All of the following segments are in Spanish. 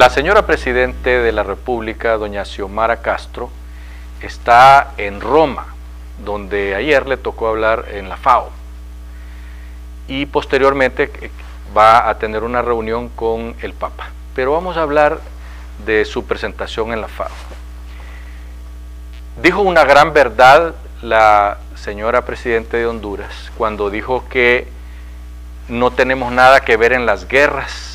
La señora Presidente de la República, doña Xiomara Castro, está en Roma, donde ayer le tocó hablar en la FAO. Y posteriormente eh, va a tener una reunión con el Papa. Pero vamos a hablar de su presentación en la FAO. Dijo una gran verdad la señora Presidente de Honduras cuando dijo que no tenemos nada que ver en las guerras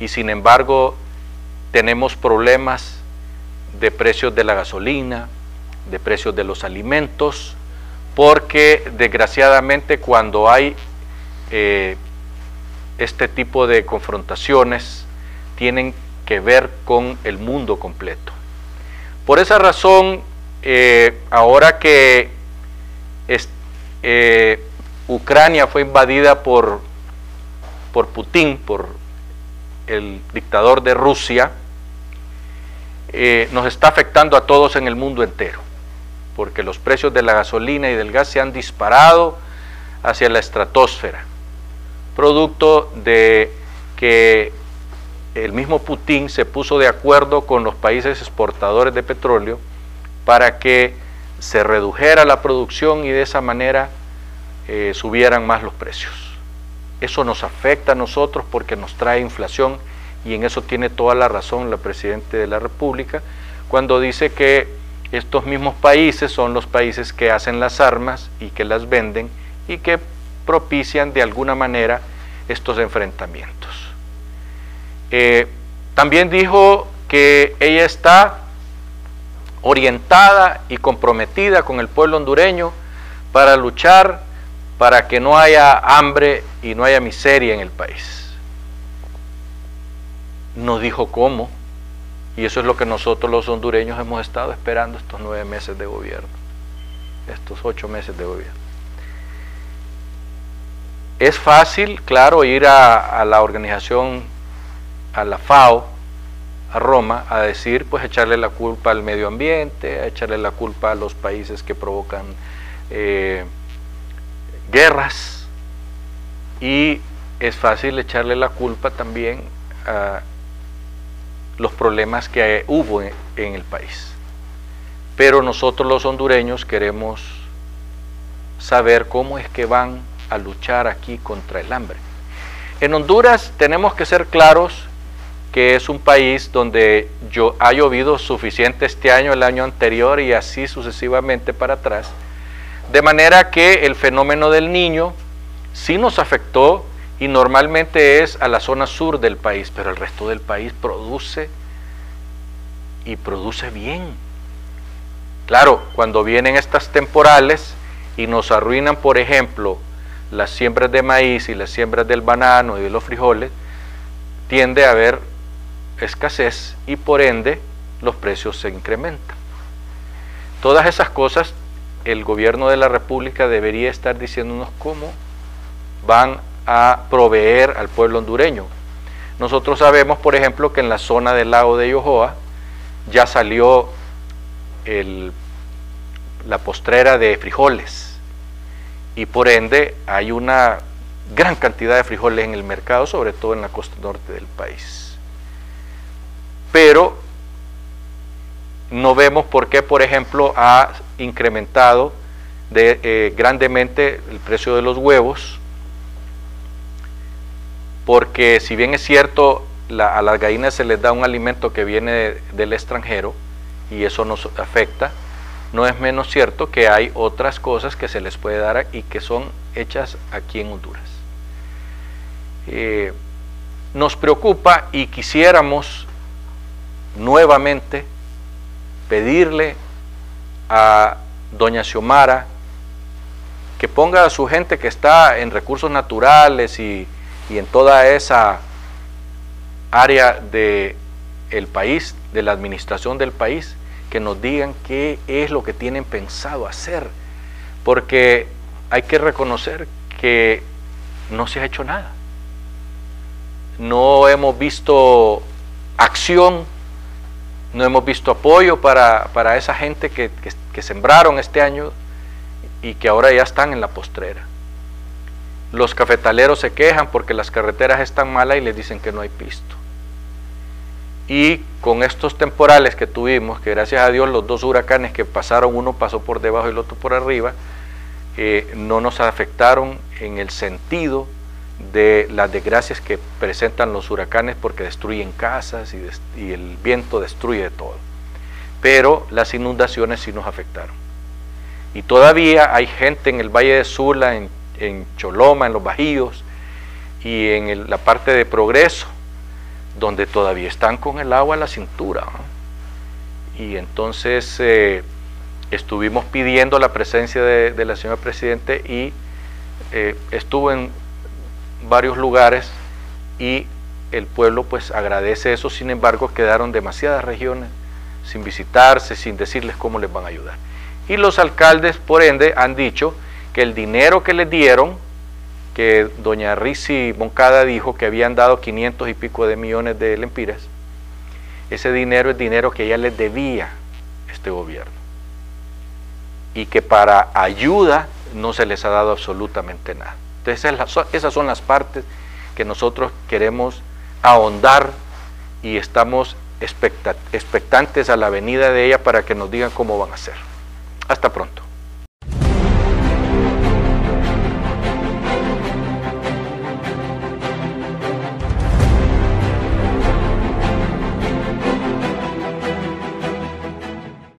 y sin embargo tenemos problemas de precios de la gasolina, de precios de los alimentos, porque desgraciadamente cuando hay eh, este tipo de confrontaciones tienen que ver con el mundo completo. Por esa razón, eh, ahora que eh, Ucrania fue invadida por, por Putin, por el dictador de Rusia, nos está afectando a todos en el mundo entero porque los precios de la gasolina y del gas se han disparado hacia la estratosfera, producto de que el mismo Putin se puso de acuerdo con los países exportadores de petróleo para que se redujera la producción y de esa manera eh, subieran más los precios. Eso nos afecta a nosotros porque nos trae inflación y en eso tiene toda la razón la Presidenta de la República cuando dice que estos mismos países son los países que hacen las armas y que las venden y que propician de alguna manera estos enfrentamientos. Eh, también dijo que ella está orientada y comprometida con el pueblo hondureño para luchar para que no haya hambre y no haya miseria en el país. No dijo cómo, y eso es lo que nosotros los hondureños hemos estado esperando estos nueve meses de gobierno, estos ocho meses de gobierno. Es fácil, claro, ir a, la organización, a la FAO, a Roma, a decir, pues echarle la culpa al medio ambiente, a echarle la culpa a los países que provocan eh, guerras, y es fácil echarle la culpa también a los problemas que hubo en, el país. Pero nosotros los hondureños queremos saber cómo es que van a luchar aquí contra el hambre. En Honduras tenemos que ser claros que es un país donde yo, ha llovido suficiente este año, el año anterior y así sucesivamente para atrás. De manera que el fenómeno del niño sí nos afectó y normalmente es a la zona sur del país, pero el resto del país produce y produce bien. Claro, cuando vienen estas temporales y nos arruinan, por ejemplo, las siembras de maíz y las siembras del banano y de los frijoles, tiende a haber escasez y por ende los precios se incrementan. Todas esas cosas el gobierno de la República debería estar diciéndonos cómo van a proveer al pueblo hondureño. Nosotros sabemos, por ejemplo, que en la zona del lago de Yohoa ya salió la postrera de frijoles y por ende hay una gran cantidad de frijoles en el mercado, sobre todo en la costa norte del país. Pero no vemos por qué, por ejemplo, ha incrementado eh, grandemente el precio de los huevos, porque si bien es cierto, a las gallinas se les da un alimento que viene del extranjero y eso nos afecta, no es menos cierto que hay otras cosas que se les puede dar y que son hechas aquí en Honduras. Eh, nos preocupa y quisiéramos nuevamente pedirle a doña Xiomara que ponga a su gente que está en recursos naturales y y en toda esa área del el país, de la administración del país, que nos digan qué es lo que tienen pensado hacer, porque hay que reconocer que no se ha hecho nada. No hemos visto acción, no hemos visto apoyo para, esa gente que, que sembraron este año y que ahora ya están en la postrera. Los cafetaleros se quejan porque las carreteras están malas y les dicen que no hay pisto. Y con estos temporales que tuvimos, que gracias a Dios los dos huracanes que pasaron, uno pasó por debajo y el otro por arriba, eh, no nos afectaron en el sentido de las desgracias que presentan los huracanes porque destruyen casas y, el viento destruye todo. Pero las inundaciones sí nos afectaron. Y todavía hay gente en el Valle de Sula, en, Choloma, en los Bajíos y en la parte de Progreso, donde todavía están con el agua a la cintura. Y entonces eh, estuvimos pidiendo la presencia de, la señora Presidente y eh, estuvo en varios lugares y el pueblo pues agradece eso, sin embargo quedaron demasiadas regiones sin visitarse, sin decirles cómo les van a ayudar. Y los alcaldes, por ende, han dicho que el dinero que les dieron, que doña Risi Moncada dijo que habían dado 500 y pico de millones de lempiras, ese dinero es dinero que ella les debía este gobierno. Y que para ayuda no se les ha dado absolutamente nada. Entonces esas son las partes que nosotros queremos ahondar y estamos expectantes a la venida de ella para que nos digan cómo van a ser. Hasta pronto.